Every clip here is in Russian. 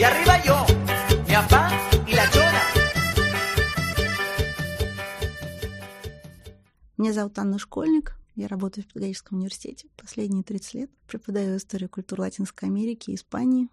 Y arriba yo, mi papá y la chona. Меня зовут Анна Школьник. Я работаю в педагогическом университете последние 30 лет. Преподаю историю культуры Латинской Америки Испании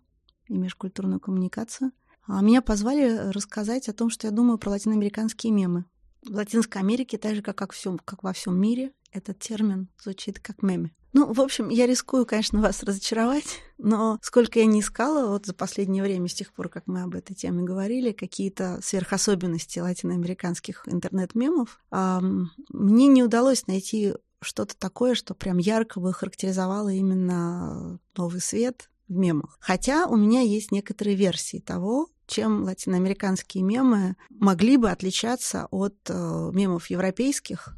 и межкультурную коммуникацию. А меня позвали рассказать о том, что я думаю про латиноамериканские мемы. В Латинской Америке, так же, как, как, всем, как во всем мире, этот термин звучит как меме. Ну, в общем, я рискую, конечно, вас разочаровать, но сколько я не искала вот за последнее время, с тех пор, как мы об этой теме говорили, какие-то сверхособенности латиноамериканских интернет-мемов, мне не удалось найти что-то такое, что прям ярко бы характеризовало именно новый свет в мемах. Хотя у меня есть некоторые версии того, чем латиноамериканские мемы могли бы отличаться от э, мемов европейских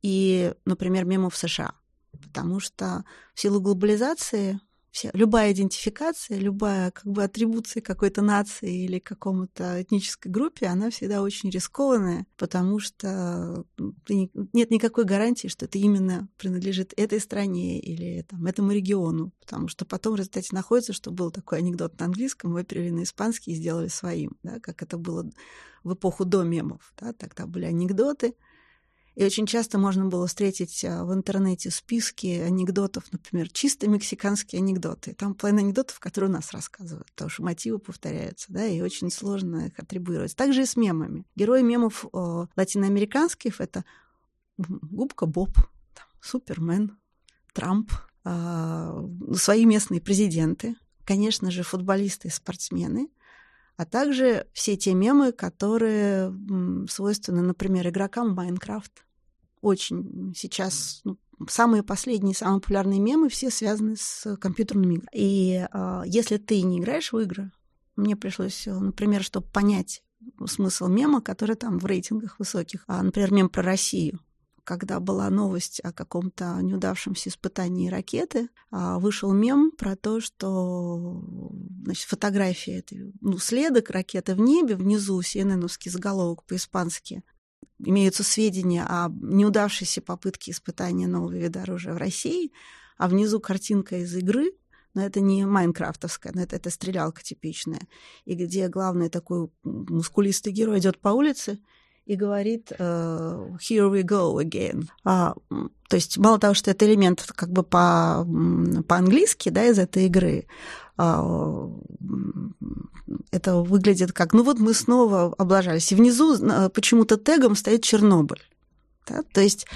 и, например, мемов США. Потому что в силу глобализации вся, любая идентификация, любая как бы атрибуция какой-то нации или какому-то этнической группе, она всегда очень рискованная, потому что нет никакой гарантии, что это именно принадлежит этой стране или там, этому региону, потому что потом в результате находится, что был такой анекдот на английском, выперли на испанский и сделали своим, да, как это было в эпоху до мемов. Да, тогда были анекдоты, и очень часто можно было встретить а, в интернете списки анекдотов, например, чисто мексиканские анекдоты. Там половина анекдотов, которые у нас рассказывают, потому что мотивы повторяются, да, и очень сложно их атрибуировать. Также и с мемами. Герои мемов о, латиноамериканских — это Губка Боб, там, Супермен, Трамп, э, свои местные президенты, конечно же, футболисты и спортсмены, а также все те мемы, которые свойственны, например, игрокам Майнкрафт. Очень сейчас ну, самые последние, самые популярные мемы все связаны с компьютерными играми. И э, если ты не играешь в игры, мне пришлось, например, чтобы понять смысл мема, который там в рейтингах высоких, а, например, мем про Россию. Когда была новость о каком-то неудавшемся испытании ракеты, а, вышел мем про то, что значит, фотография этой, ну, следок ракеты в небе, внизу CNN-овский заголовок по-испански, имеются сведения о неудавшейся попытке испытания нового вида оружия в России, а внизу картинка из игры, но это не майнкрафтовская, но это, это стрелялка типичная, и где главный такой мускулистый герой идет по улице и говорит uh, «here we go again». А, то есть мало того, что это элемент как бы по, по-английски да, из этой игры, а, это выглядит как, ну вот мы снова облажались. И внизу э, почему-то тегом стоит Чернобыль. Да? То есть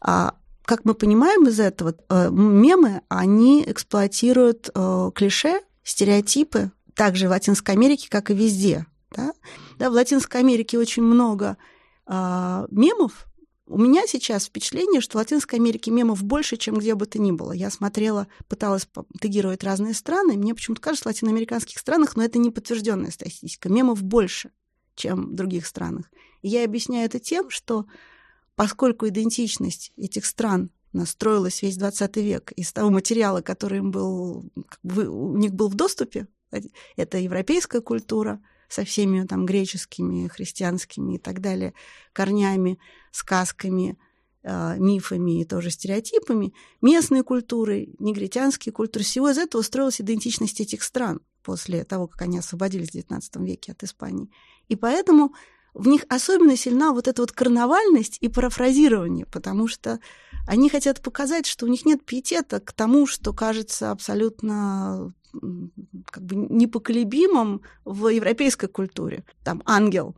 а, как мы понимаем из этого, э, мемы, они эксплуатируют клише, стереотипы, также в Латинской Америке, как и везде. Да? Да, в Латинской Америке очень много а, мемов, у меня сейчас впечатление, что в Латинской Америке мемов больше, чем где бы то ни было. Я смотрела, пыталась тегировать разные страны, мне почему-то кажется, в латиноамериканских странах, но это не подтвержденная статистика, мемов больше, чем в других странах. И я объясняю это тем, что поскольку идентичность этих стран настроилась весь 20 век из того материала, который им был, у них был в доступе, это европейская культура – со всеми там греческими, христианскими и так далее корнями, сказками, э, мифами и тоже стереотипами, местные культуры, негритянские культуры, всего из этого строилась идентичность этих стран после того, как они освободились в XIX веке от Испании. И поэтому в них особенно сильна вот эта вот карнавальность и парафразирование, потому что они хотят показать, что у них нет пиетета к тому, что кажется абсолютно как бы непоколебимым в европейской культуре. Там ангел,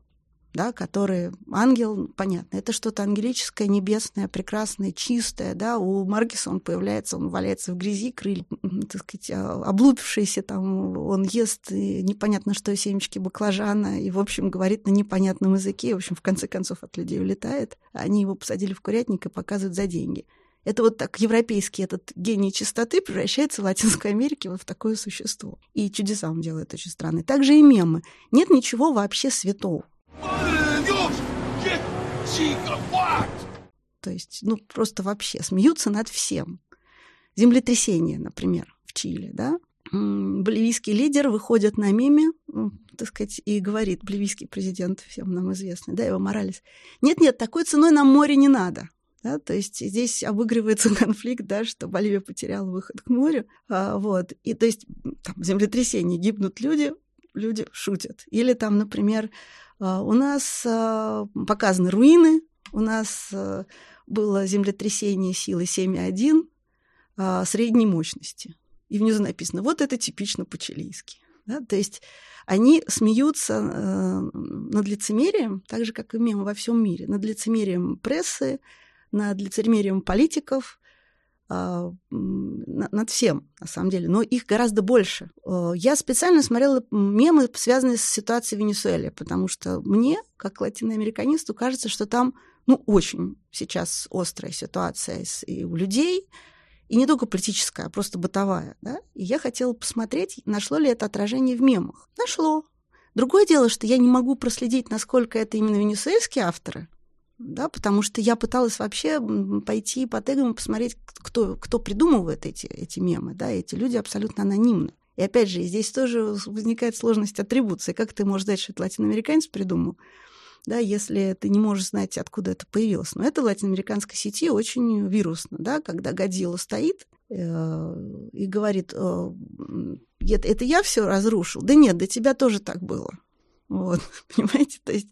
да, который ангел, понятно, это что-то ангелическое, небесное, прекрасное, чистое, да, у Маргиса он появляется, он валяется в грязи, крылья, так сказать, а, облупившиеся там, он ест непонятно что, семечки баклажана, и, в общем, говорит на непонятном языке, в общем, в конце концов от людей улетает, они его посадили в курятник и показывают за деньги. Это вот так европейский этот гений чистоты превращается в Латинской Америке вот в такое существо. И чудеса он делает очень странные. Также и мемы. Нет ничего вообще святого. То есть, ну, просто вообще смеются над всем. Землетрясение, например, в Чили, да? Боливийский лидер выходит на меме, так сказать, и говорит, боливийский президент, всем нам известный, да, его Моралес, нет-нет, такой ценой нам море не надо. Да, то есть здесь обыгрывается конфликт, да, что Боливия потеряла выход к морю. А, вот. И то есть там землетрясение, гибнут люди, люди шутят. Или там, например, а, у нас а, показаны руины, у нас а, было землетрясение силы 7,1 средней мощности. И внизу написано, вот это типично по-чилийски. Да? То есть они смеются э, над лицемерием, так же, как и мемы во всем мире, над лицемерием прессы, над лицемерием политиков, э, над всем, на самом деле, но их гораздо больше. Э, я специально смотрела мемы, связанные с ситуацией в Венесуэле, потому что мне, как латиноамериканисту, кажется, что там ну, очень сейчас острая ситуация и у людей, и не только политическая, а просто бытовая. Да? И я хотела посмотреть, нашло ли это отражение в мемах. Нашло. Другое дело, что я не могу проследить, насколько это именно венесуэльские авторы, да, потому что я пыталась вообще пойти по тегам и посмотреть, кто, кто придумывает эти, эти мемы. Да? Эти люди абсолютно анонимны. И опять же, здесь тоже возникает сложность атрибуции. Как ты можешь знать, что это латиноамериканец придумал? да, если ты не можешь знать, откуда это появилось. Но это в латиноамериканской сети очень вирусно, да, когда Годзилла стоит э, и говорит, э, это, это я все разрушил. Да нет, до тебя тоже так было. Вот, понимаете, то есть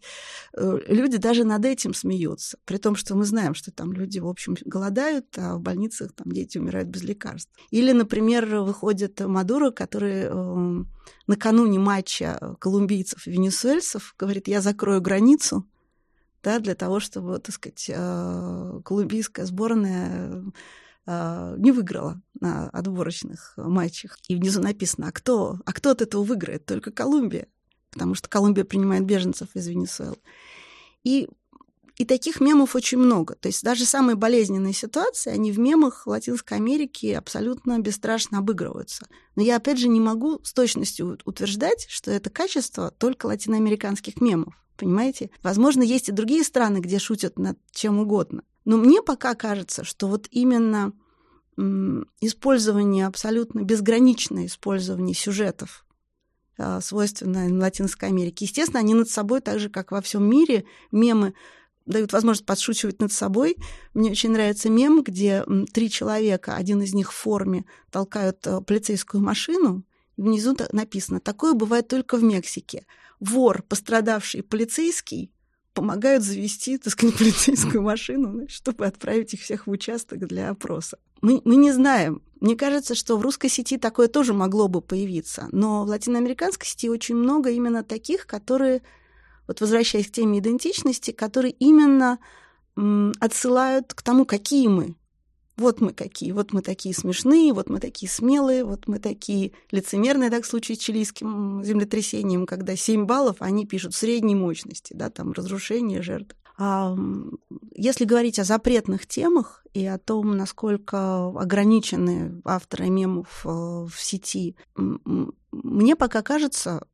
э, люди даже над этим смеются, при том, что мы знаем, что там люди, в общем, голодают, а в больницах там дети умирают без лекарств. Или, например, выходит Мадуро, который э, накануне матча колумбийцев и венесуэльцев говорит, я закрою границу, да, для того, чтобы, так сказать, э, колумбийская сборная не выиграла на отборочных матчах. И внизу написано, а кто, а кто от этого выиграет? Только Колумбия потому что Колумбия принимает беженцев из Венесуэлы. И, и таких мемов очень много. То есть даже самые болезненные ситуации, они в мемах Латинской Америки абсолютно бесстрашно обыгрываются. Но я, опять же, не могу с точностью утверждать, что это качество только латиноамериканских мемов. Понимаете? Возможно, есть и другие страны, где шутят над чем угодно. Но мне пока кажется, что вот именно использование, абсолютно безграничное использование сюжетов а, свойственная Латинской Америке. Естественно, они над собой, так же, как во всем мире, мемы дают возможность подшучивать над собой. Мне очень нравится мем, где три человека, один из них в форме, толкают э, полицейскую машину, внизу написано «Такое бывает только в Мексике. Вор, пострадавший полицейский, помогают завести, так сказать, полицейскую машину, чтобы отправить их всех в участок для опроса. Мы, мы не знаем. Мне кажется, что в русской сети такое тоже могло бы появиться. Но в латиноамериканской сети очень много именно таких, которые, вот возвращаясь к теме идентичности, которые именно отсылают к тому, какие мы. Вот мы какие, вот мы такие смешные, вот мы такие смелые, вот мы такие лицемерные, так в случае с чилийским землетрясением, когда 7 баллов, они пишут средней мощности, да, там разрушение, жертв. А если говорить о запретных темах и о том, насколько ограничены авторы мемов э, в сети, мне пока кажется,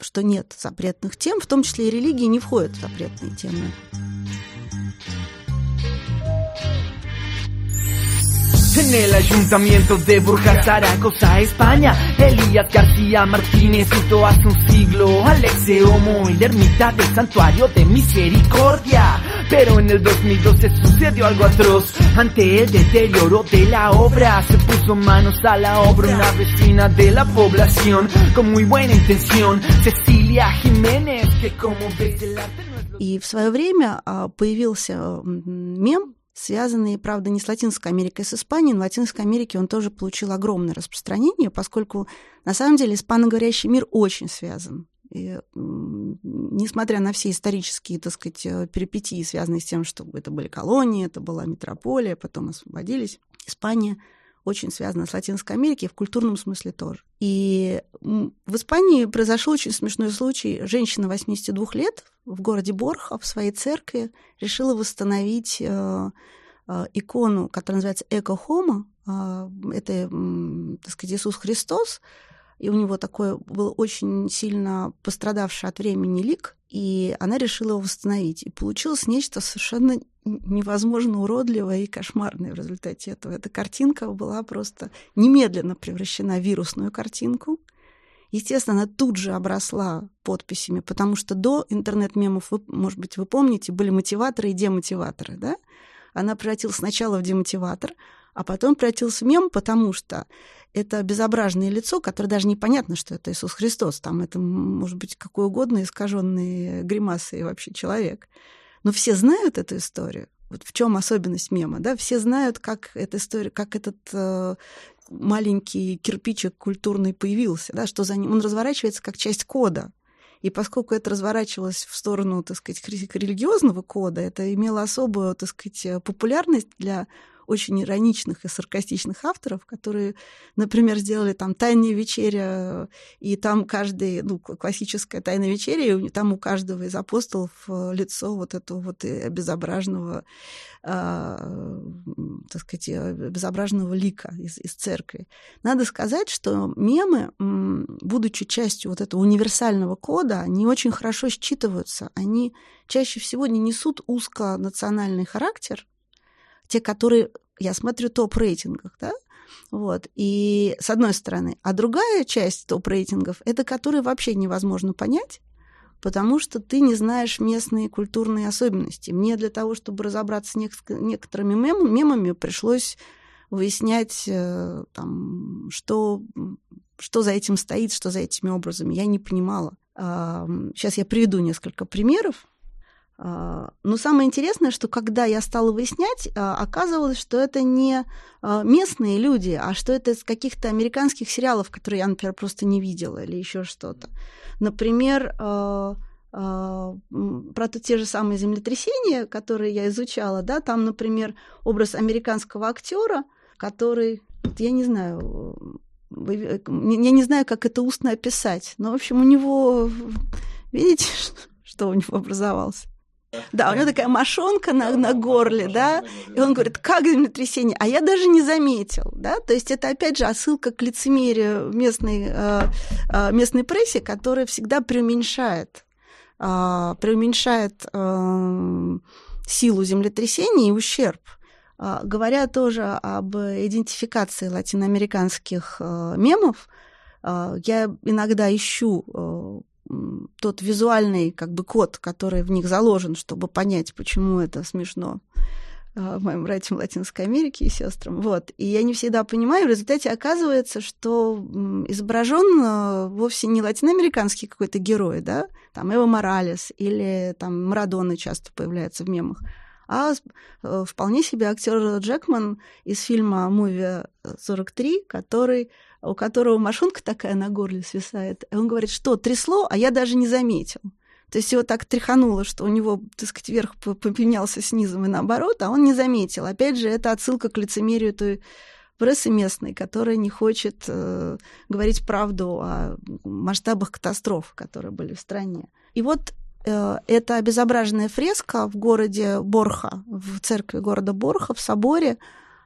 что нет запретных тем, в том числе и религии не входят в запретные темы. En el ayuntamiento de Burjas, Zaragoza, España Elías García Martínez citó hace un siglo Alexeo Moy, la ermita del santuario de misericordia Pero en el 2012 sucedió algo atroz Ante el deterioro de la obra Se puso manos a la obra una vecina de la población Con muy buena intención Cecilia Jiménez Que como ves el arte no es lo... И в свое время появился мем связанные, правда, не с Латинской Америкой, а с Испанией, но в Латинской Америке он тоже получил огромное распространение, поскольку, на самом деле, испаноговорящий мир очень связан. И, несмотря на все исторические, так сказать, э, перипетии, связанные с тем, что это были колонии, это была метрополия, потом освободились, Испания очень связана с Латинской Америкой, в культурном смысле тоже. И в Испании произошел очень смешной случай. Женщина 82 лет в городе Борха в своей церкви решила восстановить э, э, икону, которая называется Эко Хома. Это, так сказать, Иисус Христос. И у него такой был очень сильно пострадавший от времени лик, и она решила его восстановить. И получилось нечто совершенно невозможно уродливое и кошмарное в результате этого. Эта картинка была просто немедленно превращена в вирусную картинку. Естественно, она тут же обросла подписями, потому что до интернет-мемов, вы, может быть, вы помните, были мотиваторы и демотиваторы, да? Она превратилась сначала в демотиватор, а потом превратился в мем, потому что это безобразное лицо, которое даже непонятно, что это Иисус Христос. Там это может быть какой угодно искаженный гримасой вообще человек. Но все знают эту историю. Вот в чем особенность мема, да? Все знают, как эта история, как этот э, маленький кирпичик культурный появился, да, что за ним. Он разворачивается как часть кода. И поскольку это разворачивалось в сторону, так сказать, религиозного кода, это имело особую, так сказать, популярность для очень ироничных и саркастичных авторов, которые, например, сделали там «Тайная вечеря», и там каждый, ну, классическая «Тайная вечеря», и там у каждого из апостолов э, лицо вот этого вот обезображенного, э, так сказать, обезображенного лика из, из церкви. Надо сказать, что мемы, будучи частью вот этого универсального кода, они очень хорошо считываются. Они чаще всего не несут узконациональный характер, те, которые, я смотрю, топ-рейтингах, да, вот, и с одной стороны. А другая часть топ-рейтингов — это которые вообще невозможно понять, потому что ты не знаешь местные культурные особенности. Мне для того, чтобы разобраться с некоторыми мем мемами, пришлось выяснять, э, там, что, что за этим стоит, что за этими образами. Я не понимала. Сейчас я приведу несколько примеров. А, но самое интересное, что когда я стала выяснять, а, оказывалось, что это не а, местные люди, а что это из каких-то американских сериалов, которые я, например, просто не видела или еще что-то. Например, про те же самые землетрясения, которые я изучала, да, там, например, образ американского актера, который, я не знаю, я не знаю, как это устно описать, но, в общем, у него, видите, что у него образовалось? Да, у него такая мошонка на, на горле, да, и он говорит, как землетрясение, а я даже не заметил, да, то есть это опять же отсылка к лицемерию местной, э, э, местной прессе, которая всегда преуменьшает, э, преуменьшает силу землетрясения и ущерб. Говоря тоже об идентификации латиноамериканских мемов, я иногда ищу тот визуальный как бы код, который в них заложен, чтобы понять, почему это смешно а, моим братьям Латинской Америки и сестрам. Вот. И я не всегда понимаю, в результате оказывается, что изображен а, вовсе не латиноамериканский какой-то герой, да, там Эва Моралес или там Марадона часто появляется в мемах, а э, вполне себе актер Джекман из фильма «Муви 43», который у которого машинка такая на горле свисает. И он говорит, что трясло, а я даже не заметил. То есть его так тряхануло, что у него, так сказать, верх поменялся снизу и наоборот, а он не заметил. Опять же, это отсылка к лицемерию той прессы местной, которая не хочет э, говорить правду о масштабах катастроф, которые были в стране. И вот э, эта обезображенная фреска в городе Борха, в церкви города Борха, в соборе,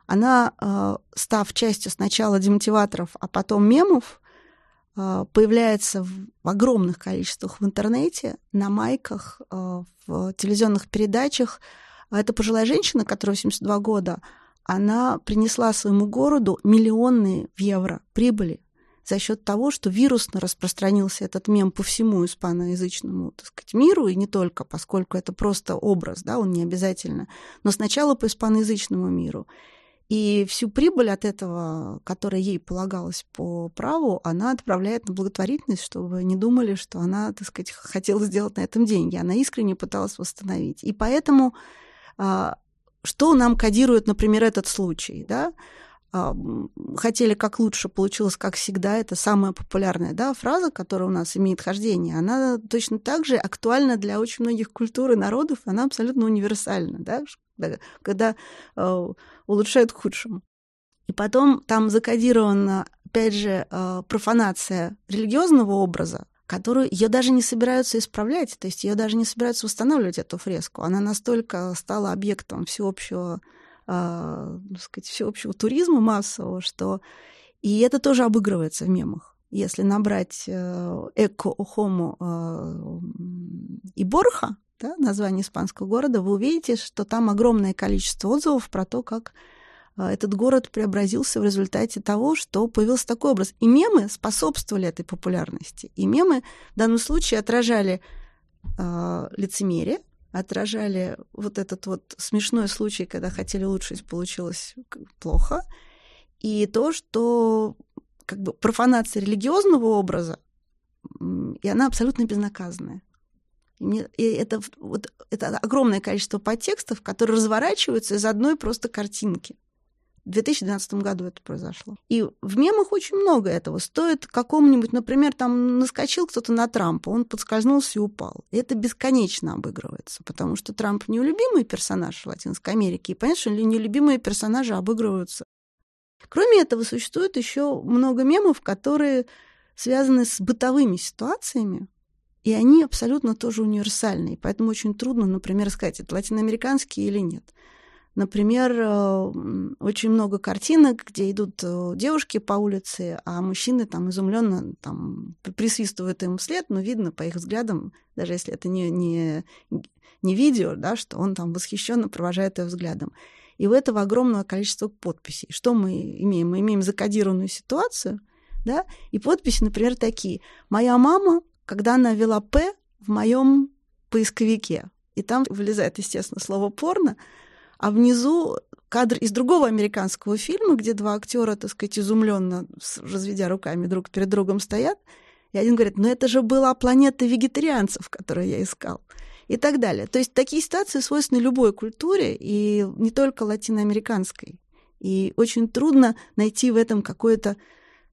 она, э, став частью сначала демотиваторов, а потом мемов, э, появляется в огромных количествах в интернете, на майках, в телевизионных передачах. Это пожилая женщина, которая 82 года, она принесла своему городу миллионные в евро прибыли за счет того, что вирусно распространился этот мем по всему испаноязычному так сказать, миру, и не только, поскольку это просто образ, да, он не обязательно, но сначала по испаноязычному миру. И всю прибыль от этого, которая ей полагалась по праву, она отправляет на благотворительность, чтобы не думали, что она, так сказать, хотела сделать на этом деньги. Она искренне пыталась восстановить. И поэтому а, что нам кодирует, например, этот случай, да? А, хотели как лучше, получилось как всегда. Это самая популярная да, фраза, которая у нас имеет хождение. Она точно так же актуальна для очень многих культур и народов. Она абсолютно универсальна. Да? когда э, улучшают к худшему. И потом там закодирована, опять же, э, профанация религиозного образа, которую ее даже не собираются исправлять, то есть ее даже не собираются восстанавливать, эту фреску. Она настолько стала объектом всеобщего, э, так сказать, всеобщего туризма массового, что... И это тоже обыгрывается в мемах. Если набрать э, «эко хому» э, и «борха», да, название испанского города, вы увидите, что там огромное количество отзывов про то, как а, этот город преобразился в результате того, что появился такой образ. И мемы способствовали этой популярности. И мемы в данном случае отражали э, лицемерие, отражали вот этот вот смешной случай, когда хотели улучшить, получилось плохо, и то, что как бы профанация религиозного образа, и она абсолютно безнаказанная. И, мне, и это, вот, это огромное количество подтекстов, которые разворачиваются из одной просто картинки. В 2012 году это произошло. И в мемах очень много этого. Стоит какому-нибудь, например, там наскочил кто-то на Трампа, он подскользнулся и упал. И это бесконечно обыгрывается, потому что Трамп неулюбимый персонаж Латинской Америке, и понятно, что нелюбимые персонажи обыгрываются. Кроме этого, существует еще много мемов, которые связаны с бытовыми ситуациями, и они абсолютно тоже универсальные. Поэтому очень трудно, например, сказать, это латиноамериканские или нет. Например, э, очень много картинок, где идут э, девушки по улице, а мужчины там изумленно там, присвистывают им вслед, но видно по их взглядам, даже если это не, не, не видео, да, что он там восхищенно провожает их взглядом. И у этого огромное количество подписей. Что мы имеем? Мы имеем закодированную ситуацию, да, и подписи, например, такие. «Моя мама, когда она вела «П» в моем поисковике», и там вылезает, естественно, слово «порно», а внизу кадр из другого американского фильма, где два актера, так сказать, изумленно, разведя руками друг перед другом стоят, и один говорит, ну это же была планета вегетарианцев, которую я искал. И так далее. То есть такие ситуации свойственны любой культуре, и не только латиноамериканской. И очень трудно найти в этом какой-то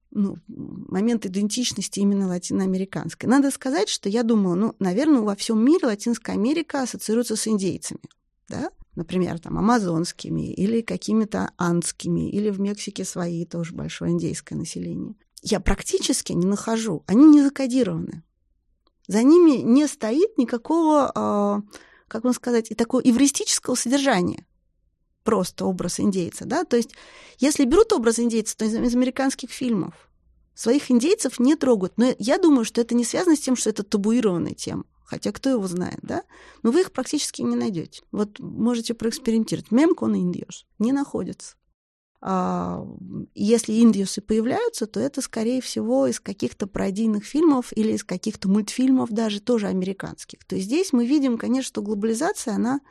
ну, момент идентичности именно латиноамериканской. Надо сказать, что я думала, ну, наверное, во всем мире Латинская Америка ассоциируется с индейцами. Да? например, там, амазонскими или какими-то андскими, или в Мексике свои тоже большое индейское население. Я практически не нахожу. Они не закодированы. За ними не стоит никакого, а, как вам сказать, и такого эвристического содержания. Просто образ индейца, да? То есть, если берут образ индейца, то из, из американских фильмов, своих индейцев не трогают. Но я думаю, что это не связано с тем, что это табуированная тема. Хотя кто его знает, да? Но вы их практически не найдете. Вот можете проэкспериментировать. Мем con индиос не находится. А если индиусы появляются, то это, скорее всего, из каких-то пародийных фильмов или из каких-то мультфильмов, даже тоже американских. То есть здесь мы видим, конечно, что глобализация, она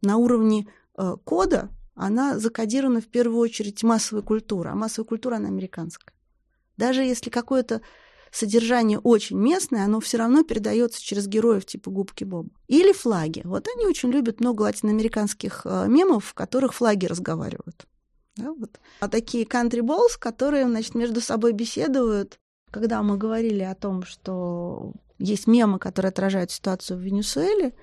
на уровне э, кода, она закодирована в первую очередь массовой культурой, а массовая культура, она американская. Даже если какое-то содержание очень местное, оно все равно передается через героев типа губки Боба. Или флаги. Вот они очень любят много латиноамериканских э, мемов, в которых флаги разговаривают. Да, вот. А такие country balls, которые, значит, между собой беседуют. Когда мы говорили о том, что есть мемы, которые отражают ситуацию в Венесуэле,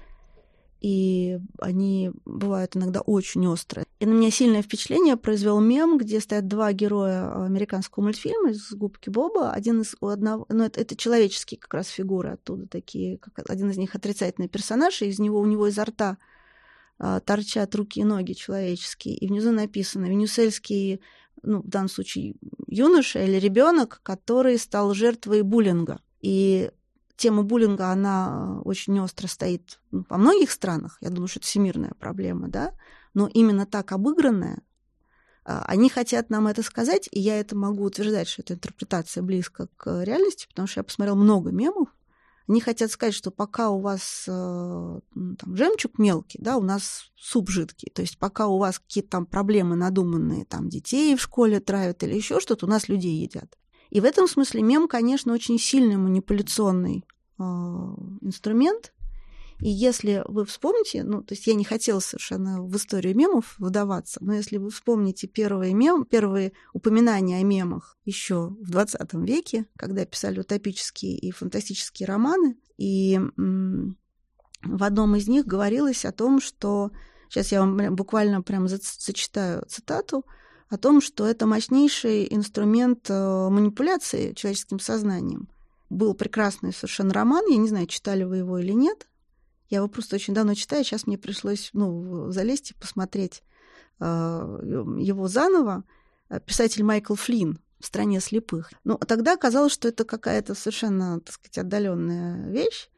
и они бывают иногда очень острые. И на меня сильное впечатление произвел мем, где стоят два героя американского мультфильма из «Губки Боба». Один из у одного, ну, это, это человеческие как раз фигуры оттуда такие, как один из них отрицательный персонаж, и из него у него изо рта а, торчат руки и ноги человеческие, и внизу написано «Венесуэльский ну, в данном случае юноша или ребенок, который стал жертвой буллинга. И тема буллинга, она очень остро стоит ну, во многих странах. Я думаю, что это всемирная проблема, да. Но именно так обыгранная, а, они хотят нам это сказать, и я это могу утверждать, что эта интерпретация близка к реальности, потому что я посмотрела много мемов. Они хотят сказать, что пока у вас э, ну, там, жемчуг мелкий, да, у нас суп жидкий. То есть пока у вас какие-то там проблемы надуманные, там детей в школе травят или еще что-то, у нас людей едят. И в этом смысле мем, конечно, очень сильный манипуляционный э, инструмент. И если вы вспомните, ну, то есть я не хотела совершенно в историю мемов вдаваться, но если вы вспомните первые, мем, первые упоминания о мемах еще в 20 веке, когда писали утопические и фантастические романы, и в одном из них говорилось о том, что, сейчас я вам буквально прям зачитаю цитату, о том, что это мощнейший инструмент э, манипуляции человеческим сознанием. Был прекрасный совершенно роман, я не знаю, читали вы его или нет. Я его просто очень давно читаю, сейчас мне пришлось ну, залезть и посмотреть э, его заново. Писатель Майкл Флинн в стране слепых. Но тогда оказалось, что это какая-то совершенно, так сказать, отдаленная вещь.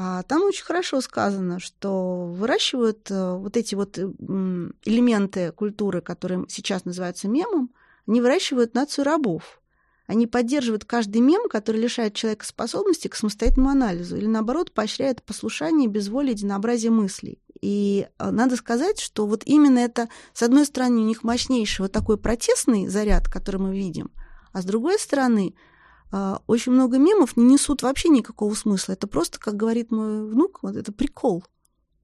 А там очень хорошо сказано, что выращивают э, вот эти вот элементы культуры, которые сейчас называются мемом, они выращивают нацию рабов. Они поддерживают каждый мем, который лишает человека способности к самостоятельному анализу или, наоборот, поощряет послушание, безволие, единообразие мыслей. И э, надо сказать, что вот именно это, с одной стороны, у них мощнейший вот такой протестный заряд, который мы видим, а с другой стороны, э, очень много мемов не несут вообще никакого смысла. Это просто, как говорит мой внук, вот это прикол,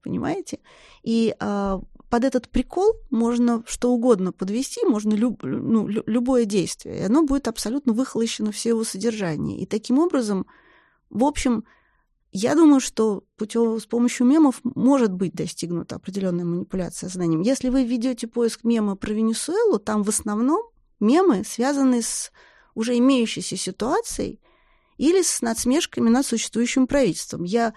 понимаете? И э, под этот прикол можно что угодно подвести, можно люб, ну, любое действие, и оно будет абсолютно выхолощено все его содержание. И таким образом, в общем, я думаю, что путем, с помощью мемов может быть достигнута определенная манипуляция знанием. Если вы ведете поиск мема про Венесуэлу, там в основном мемы связаны с уже имеющейся ситуацией или с надсмешками над существующим правительством. Я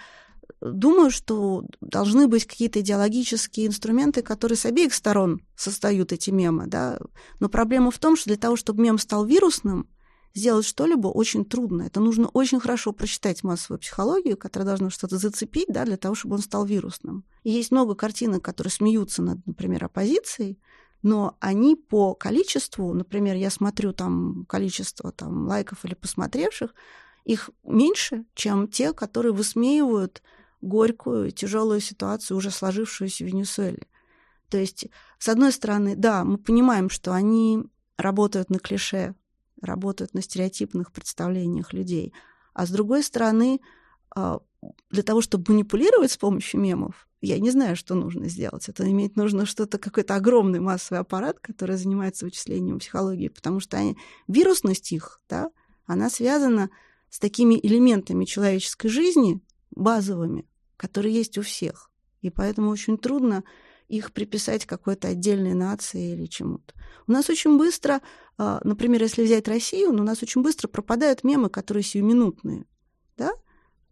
думаю, что должны быть какие-то идеологические инструменты, которые с обеих сторон создают эти мемы. Да? Но проблема в том, что для того, чтобы мем стал вирусным, сделать что-либо очень трудно. Это нужно очень хорошо прочитать массовую психологию, которая должна что-то зацепить, да, для того, чтобы он стал вирусным. И есть много картинок, которые смеются над, например, оппозицией, но они по количеству, например, я смотрю там количество там, лайков или посмотревших, их меньше, чем те, которые высмеивают горькую, тяжелую ситуацию, уже сложившуюся в Венесуэле. То есть, с одной стороны, да, мы понимаем, что они работают на клише, работают на стереотипных представлениях людей, а с другой стороны, для того, чтобы манипулировать с помощью мемов, я не знаю, что нужно сделать. Это иметь нужно что-то, какой-то огромный массовый аппарат, который занимается вычислением психологии, потому что они, вирусность их, да, она связана с такими элементами человеческой жизни, базовыми, которые есть у всех. И поэтому очень трудно их приписать какой-то отдельной нации или чему-то. У нас очень быстро, а, например, если взять Россию, ну, у нас очень быстро пропадают мемы, которые сиюминутные.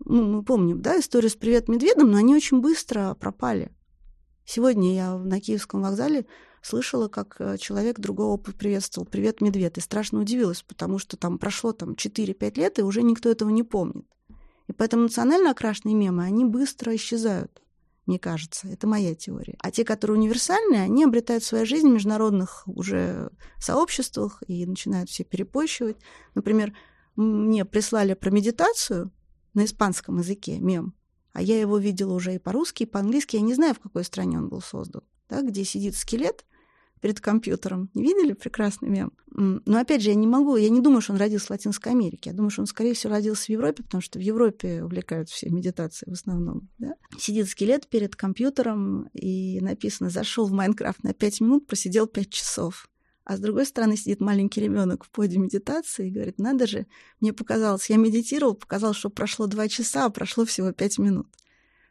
Ну, мы помним, да, историю с «Привет, медведом», но они очень быстро пропали. Сегодня я на Киевском вокзале слышала, как э, человек другого приветствовал «Привет, медведь», и страшно удивилась, потому что там прошло там 4-5 лет, и уже никто этого не помнит. И поэтому национально окрашенные мемы, они быстро исчезают, мне кажется. Это моя теория. А те, которые универсальные, они обретают свою жизнь в международных уже сообществах и начинают все перепощивать. Например, мне прислали про медитацию на испанском языке мем, а я его видела уже и по-русски, и по-английски. Я не знаю, в какой стране он был создан. Да, где сидит скелет – перед компьютером. Не видели прекрасный мем? Но опять же, я не могу, я не думаю, что он родился в Латинской Америке. Я думаю, что он, скорее всего, родился в Европе, потому что в Европе увлекают все медитации в основном. Да? Сидит скелет перед компьютером, и написано «Зашел в Майнкрафт на 5 минут, просидел 5 часов». А с другой стороны сидит маленький ребенок в поде медитации и говорит, надо же, мне показалось, я медитировал, показалось, что прошло два часа, а прошло всего пять минут.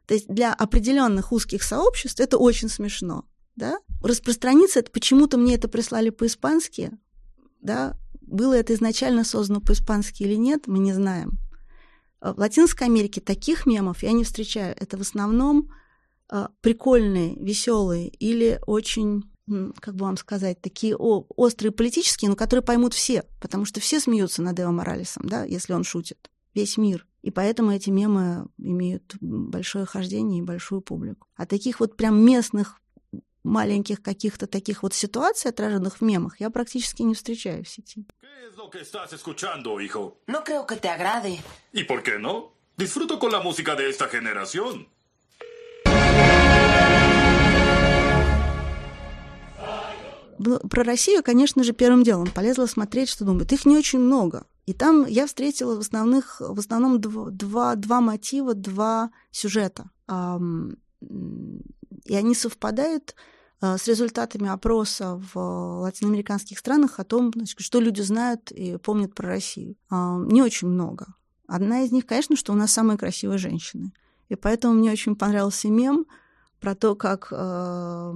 То есть для определенных узких сообществ это очень смешно да, распространиться, это почему-то мне это прислали по-испански, да, было это изначально создано по-испански или нет, мы не знаем. А в Латинской Америке таких мемов я не встречаю. Это в основном э, прикольные, веселые или очень, как бы вам сказать, такие о, острые политические, но которые поймут все, потому что все смеются над Эво Моралесом, да, если он шутит. Весь мир. И поэтому эти мемы имеют большое хождение и большую публику. А таких вот прям местных маленьких каких-то таких вот ситуаций, отраженных в мемах, я практически не встречаю в сети. No creo que te agrade. ¿Y por qué no? Disfruto con la música de esta generación. Про Россию, конечно же, первым делом полезла смотреть, что думают. Их не очень много. И там я встретила в, основных, в основном два, два, два мотива, два сюжета. И они совпадают Э, с результатами опроса в латиноамериканских странах о том, что люди знают и помнят про Россию. Не очень много. Одна из них, конечно, что у нас самые красивые женщины. И поэтому мне очень понравился мем про то, как, э,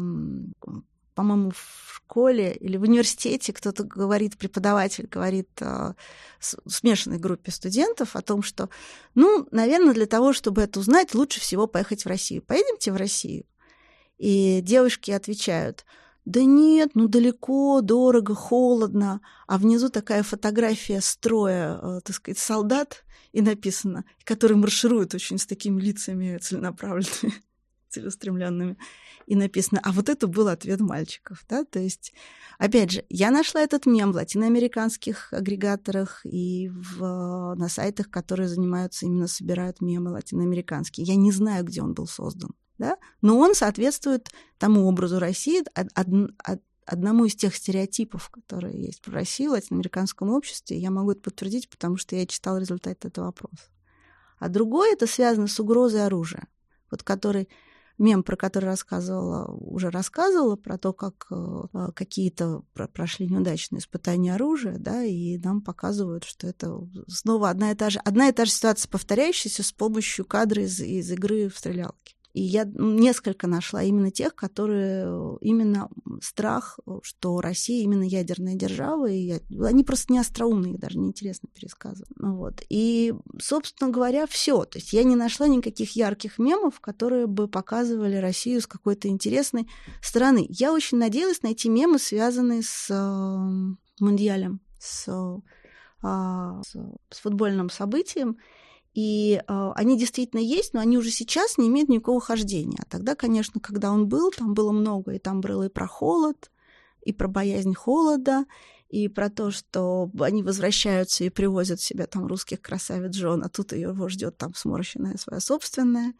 по-моему, в школе или в университете кто-то говорит, преподаватель говорит э, смешанной группе студентов о том, что, ну, наверное, для того, чтобы это узнать, лучше всего поехать в Россию. Поедемте в Россию. И девушки отвечают, да нет, ну далеко, дорого, холодно. А внизу такая фотография строя, э, так сказать, солдат, и написано, которые маршируют очень с такими лицами целенаправленными. целеустремленными. И написано, а вот это был ответ мальчиков, да, то есть, опять же, я нашла этот мем в латиноамериканских агрегаторах и в, на сайтах, которые занимаются именно собирают мемы латиноамериканские. Я не знаю, где он был создан, да, но он соответствует тому образу России, од, од, одному из тех стереотипов, которые есть в России, в латиноамериканском обществе. Я могу это подтвердить, потому что я читала результаты этого опроса. А другое это связано с угрозой оружия, вот который мем, про который рассказывала, уже рассказывала, про то, как э, какие-то прошли неудачные испытания оружия, да, и нам показывают, что это снова одна и та же, одна и та же ситуация, повторяющаяся с помощью кадра из, из игры в стрелялке. И я несколько нашла именно тех, которые именно страх, э, что Россия именно ядерная держава, и я, они просто не остроумные, их даже неинтересно пересказывать. Ну, вот. И, собственно говоря, все. То есть я не нашла никаких ярких мемов, которые бы показывали Россию с какой-то интересной стороны. Я очень надеялась найти мемы, связанные с э, Мундиалем, с, э, с, с футбольным событием. И э, они действительно есть, но они уже сейчас не имеют никакого хождения. А тогда, конечно, когда он был, там было много, и там было и про холод, и про боязнь холода, и про то, что они возвращаются и привозят себе там русских красавиц жен, а тут его ждет там сморщенная своя собственная.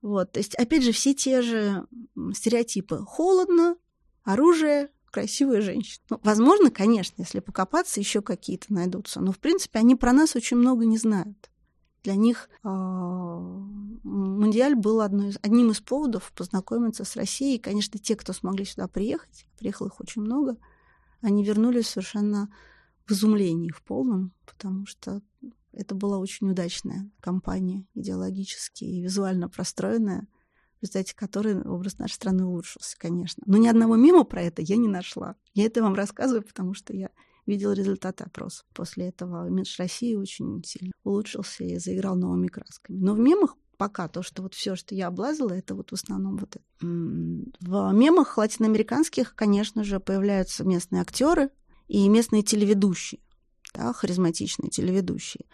Вот, то есть, опять же, все те же стереотипы. Холодно, оружие, красивая женщина. Ну, возможно, конечно, если покопаться, еще какие-то найдутся. Но, в принципе, они про нас очень много не знают. Для них э, Мундиаль был из, одним из поводов познакомиться с Россией. И, конечно, те, кто смогли сюда приехать, приехало их очень много, они вернулись совершенно в изумлении в полном, потому что это была очень удачная кампания идеологически и визуально простроенная, в результате которой образ нашей страны улучшился, конечно. Но ни одного мимо про это я не нашла. Я это вам рассказываю, потому что я видел результаты опроса. После этого имидж России очень сильно улучшился и заиграл новыми красками. Но в мемах пока то, что вот все, что я облазила, это вот в основном вот это. В мемах латиноамериканских, конечно же, появляются местные актеры и местные телеведущие, да, харизматичные телеведущие.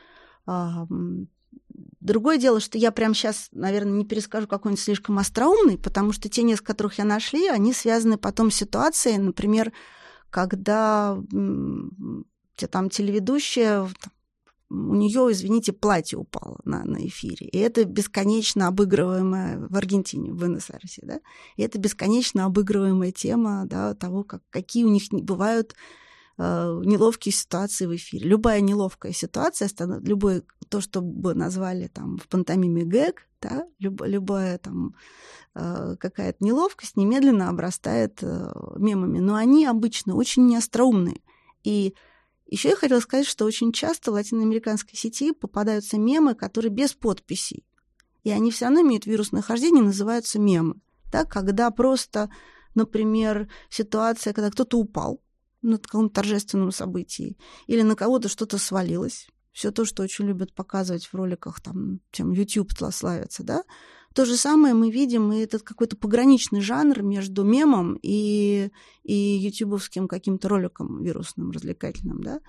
Другое дело, что я прямо сейчас, наверное, не перескажу какой-нибудь слишком остроумный, потому что те несколько, которых я нашли, они связаны потом с ситуацией, например, когда там телеведущая у нее, извините, платье упало на, на эфире. И это бесконечно обыгрываемая в Аргентине, в Буэнос-Айресе, да? И это бесконечно обыгрываемая тема да, того, как, какие у них бывают неловкие ситуации в эфире. Любая неловкая ситуация, любое то, что бы назвали там в пантомиме гэг, да, люб, любая там Э, какая-то неловкость немедленно обрастает э, мемами. Но они обычно очень неостроумные. И еще я хотела сказать, что очень часто в латиноамериканской сети попадаются мемы, которые без подписей. И они все равно имеют вирусное хождение, называются мемы. Да, когда просто, например, ситуация, когда кто-то упал на каком-то торжественном событии, или на кого-то что-то свалилось, все то, что очень любят показывать в роликах, там, чем YouTube славится, да, то же самое мы видим, и этот какой-то пограничный жанр между мемом и, и ютубовским каким-то роликом вирусным, развлекательным, да.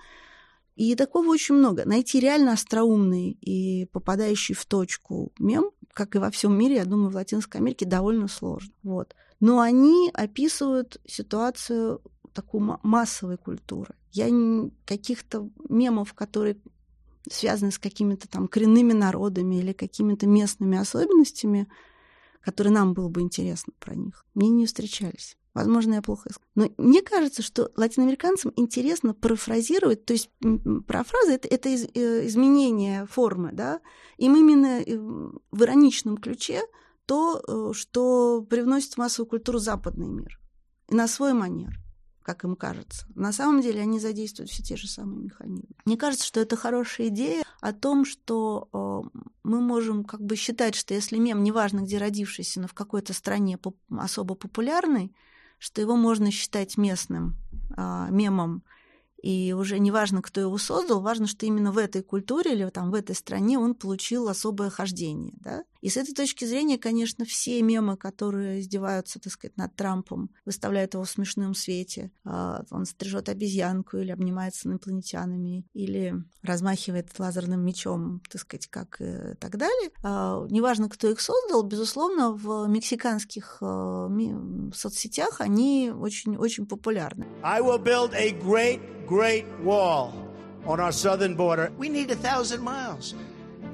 И такого очень много. Найти реально остроумный и попадающий в точку мем, как и во всем мире, я думаю, в Латинской Америке довольно сложно. Вот. Но они описывают ситуацию такой массовой культуры. Я каких-то мемов, которые связаны с какими-то там коренными народами или какими-то местными особенностями, которые нам было бы интересно про них, мне не встречались. Возможно, я плохо искала. Но мне кажется, что латиноамериканцам интересно парафразировать, то есть парафраза это, это из, э, изменение формы, да, им именно э, в ироничном ключе то, э, что привносит в массовую культуру западный мир. И на свой манер как им кажется. На самом деле они задействуют все те же самые механизмы. Мне кажется, что это хорошая идея о том, что э, мы можем как бы считать, что если мем, неважно где родившийся, но в какой-то стране поп- особо популярный, что его можно считать местным э, мемом, и уже не важно, кто его создал, важно, что именно в этой культуре или там в этой стране он получил особое хождение. Да? И с этой точки зрения, конечно, все мемы, которые издеваются, так сказать, над Трампом, выставляют его в смешном свете. А, он стрижет обезьянку или обнимается инопланетянами, или размахивает лазерным мечом, так сказать, как и так далее. А, неважно, кто их создал, безусловно, в мексиканских а, соцсетях они очень-очень популярны. I will build a great, great wall on our southern border. We need a thousand miles.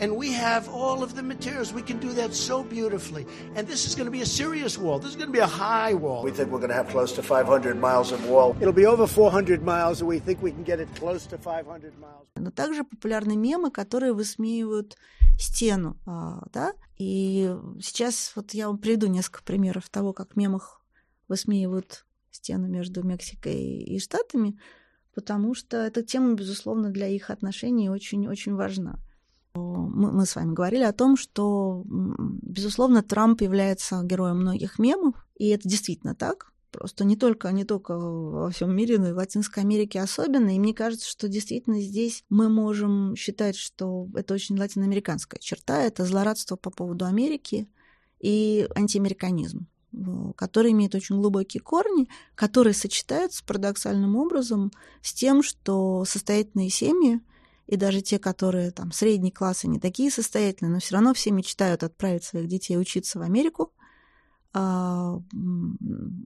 And we have all of the materials. We can do that so beautifully. And this is going to be a serious wall. This is going to be a high wall. We think we're going to have close to 500 miles of wall. It'll be over 400 miles, and we think we can get it close to 500 miles. Но также популярны мемы, которые высмеивают стену, да. И сейчас вот я вам приведу несколько примеров того, как в мемах высмеивают стену между Мексикой и Штатами, потому что эта тема, безусловно, для их отношений очень-очень важна мы, мы с вами говорили о том, что, безусловно, Трамп является героем многих мемов, и это действительно так. Просто не только, не только во всем мире, но и в Латинской Америке особенно. И мне кажется, что действительно здесь мы можем считать, что это очень латиноамериканская черта, это злорадство по поводу Америки и антиамериканизм который имеет очень глубокие корни, которые сочетаются парадоксальным образом с тем, что состоятельные семьи и даже те, которые там средний класс, они такие состоятельные, но все равно все мечтают отправить своих детей учиться в Америку. А,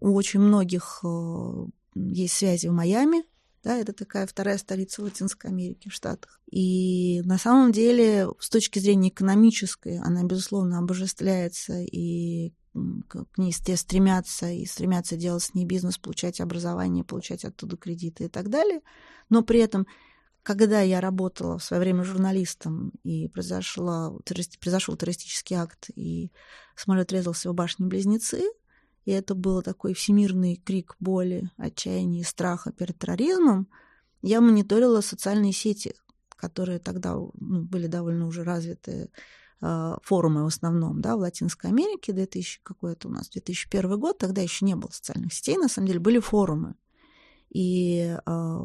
у очень многих э, есть связи в Майами, да, это такая вторая столица Латинской Америки в Штатах. И на самом деле, с точки зрения экономической, она, безусловно, обожествляется, и к ней все стремятся, и стремятся делать с ней бизнес, получать образование, получать оттуда кредиты и так далее. Но при этом когда я работала в свое время журналистом, и произошла, произошел террористический акт, и самолет резался в башне-близнецы, и это был такой всемирный крик боли, отчаяния и страха перед терроризмом, я мониторила социальные сети, которые тогда ну, были довольно уже развиты, э, форумы в основном, да, в Латинской Америке, 2000 какой-то у нас, 2001 год, тогда еще не было социальных сетей, на самом деле были форумы. И э,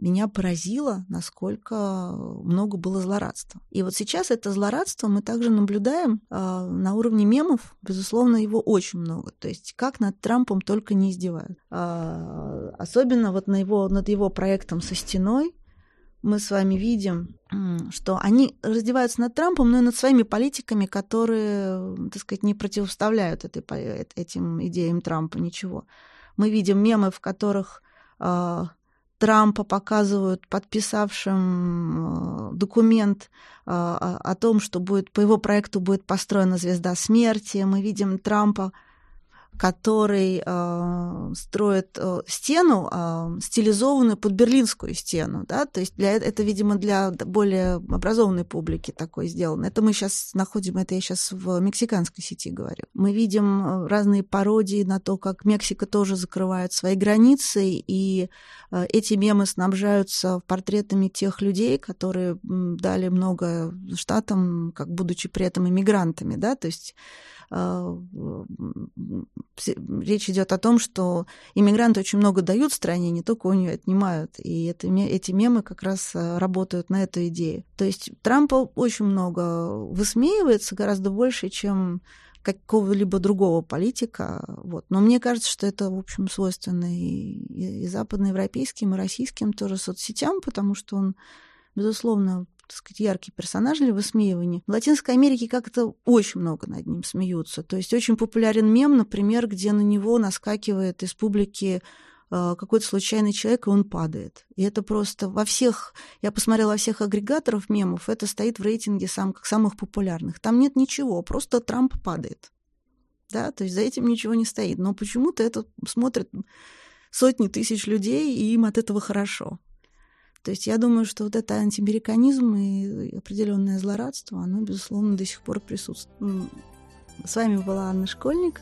меня поразило, насколько много было злорадства. И вот сейчас это злорадство мы также наблюдаем э, на уровне мемов. Безусловно, его очень много. То есть как над Трампом только не издевают. Э, особенно вот на его, над его проектом со стеной мы с вами видим, что они раздеваются над Трампом, но и над своими политиками, которые, так сказать, не противоставляют этой, этим идеям Трампа ничего. Мы видим мемы, в которых э, Трампа показывают подписавшим э, документ э, о том, что будет, по его проекту будет построена звезда смерти. Мы видим Трампа который э, строит э, стену, э, стилизованную под берлинскую стену, да, то есть для, это, видимо, для более образованной публики такое сделано. Это мы сейчас находим, это я сейчас в мексиканской сети говорю. Мы видим э, разные пародии на то, как Мексика тоже закрывает свои границы, и э, эти мемы снабжаются портретами тех людей, которые дали много штатам, как будучи при этом иммигрантами, да, то есть а, речь идет о том, что иммигранты очень много дают стране, не только у нее отнимают. И это, эти мемы как раз а, работают на эту идею. То есть Трампа очень много высмеивается, гораздо больше, чем какого-либо другого политика. Вот. Но мне кажется, что это, в общем, свойственно и, и западноевропейским, и российским тоже соцсетям, потому что он, безусловно, так сказать, яркий персонаж для высмеивания. В Латинской Америке как-то очень много над ним смеются. То есть очень популярен мем, например, где на него наскакивает из публики э, какой-то случайный человек, и он падает. И это просто во всех, я посмотрела во всех агрегаторов мемов, это стоит в рейтинге сам, как самых популярных. Там нет ничего, просто Трамп падает. Да, то есть за этим ничего не стоит. Но почему-то это смотрят сотни тысяч людей, и им от этого хорошо. То есть я думаю, что вот это антиамериканизм и определенное злорадство, оно, безусловно, до сих пор присутствует. С вами была Анна Школьник,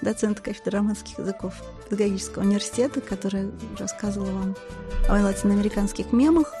доцент кафедры романских языков педагогического университета, которая рассказывала вам о латиноамериканских мемах,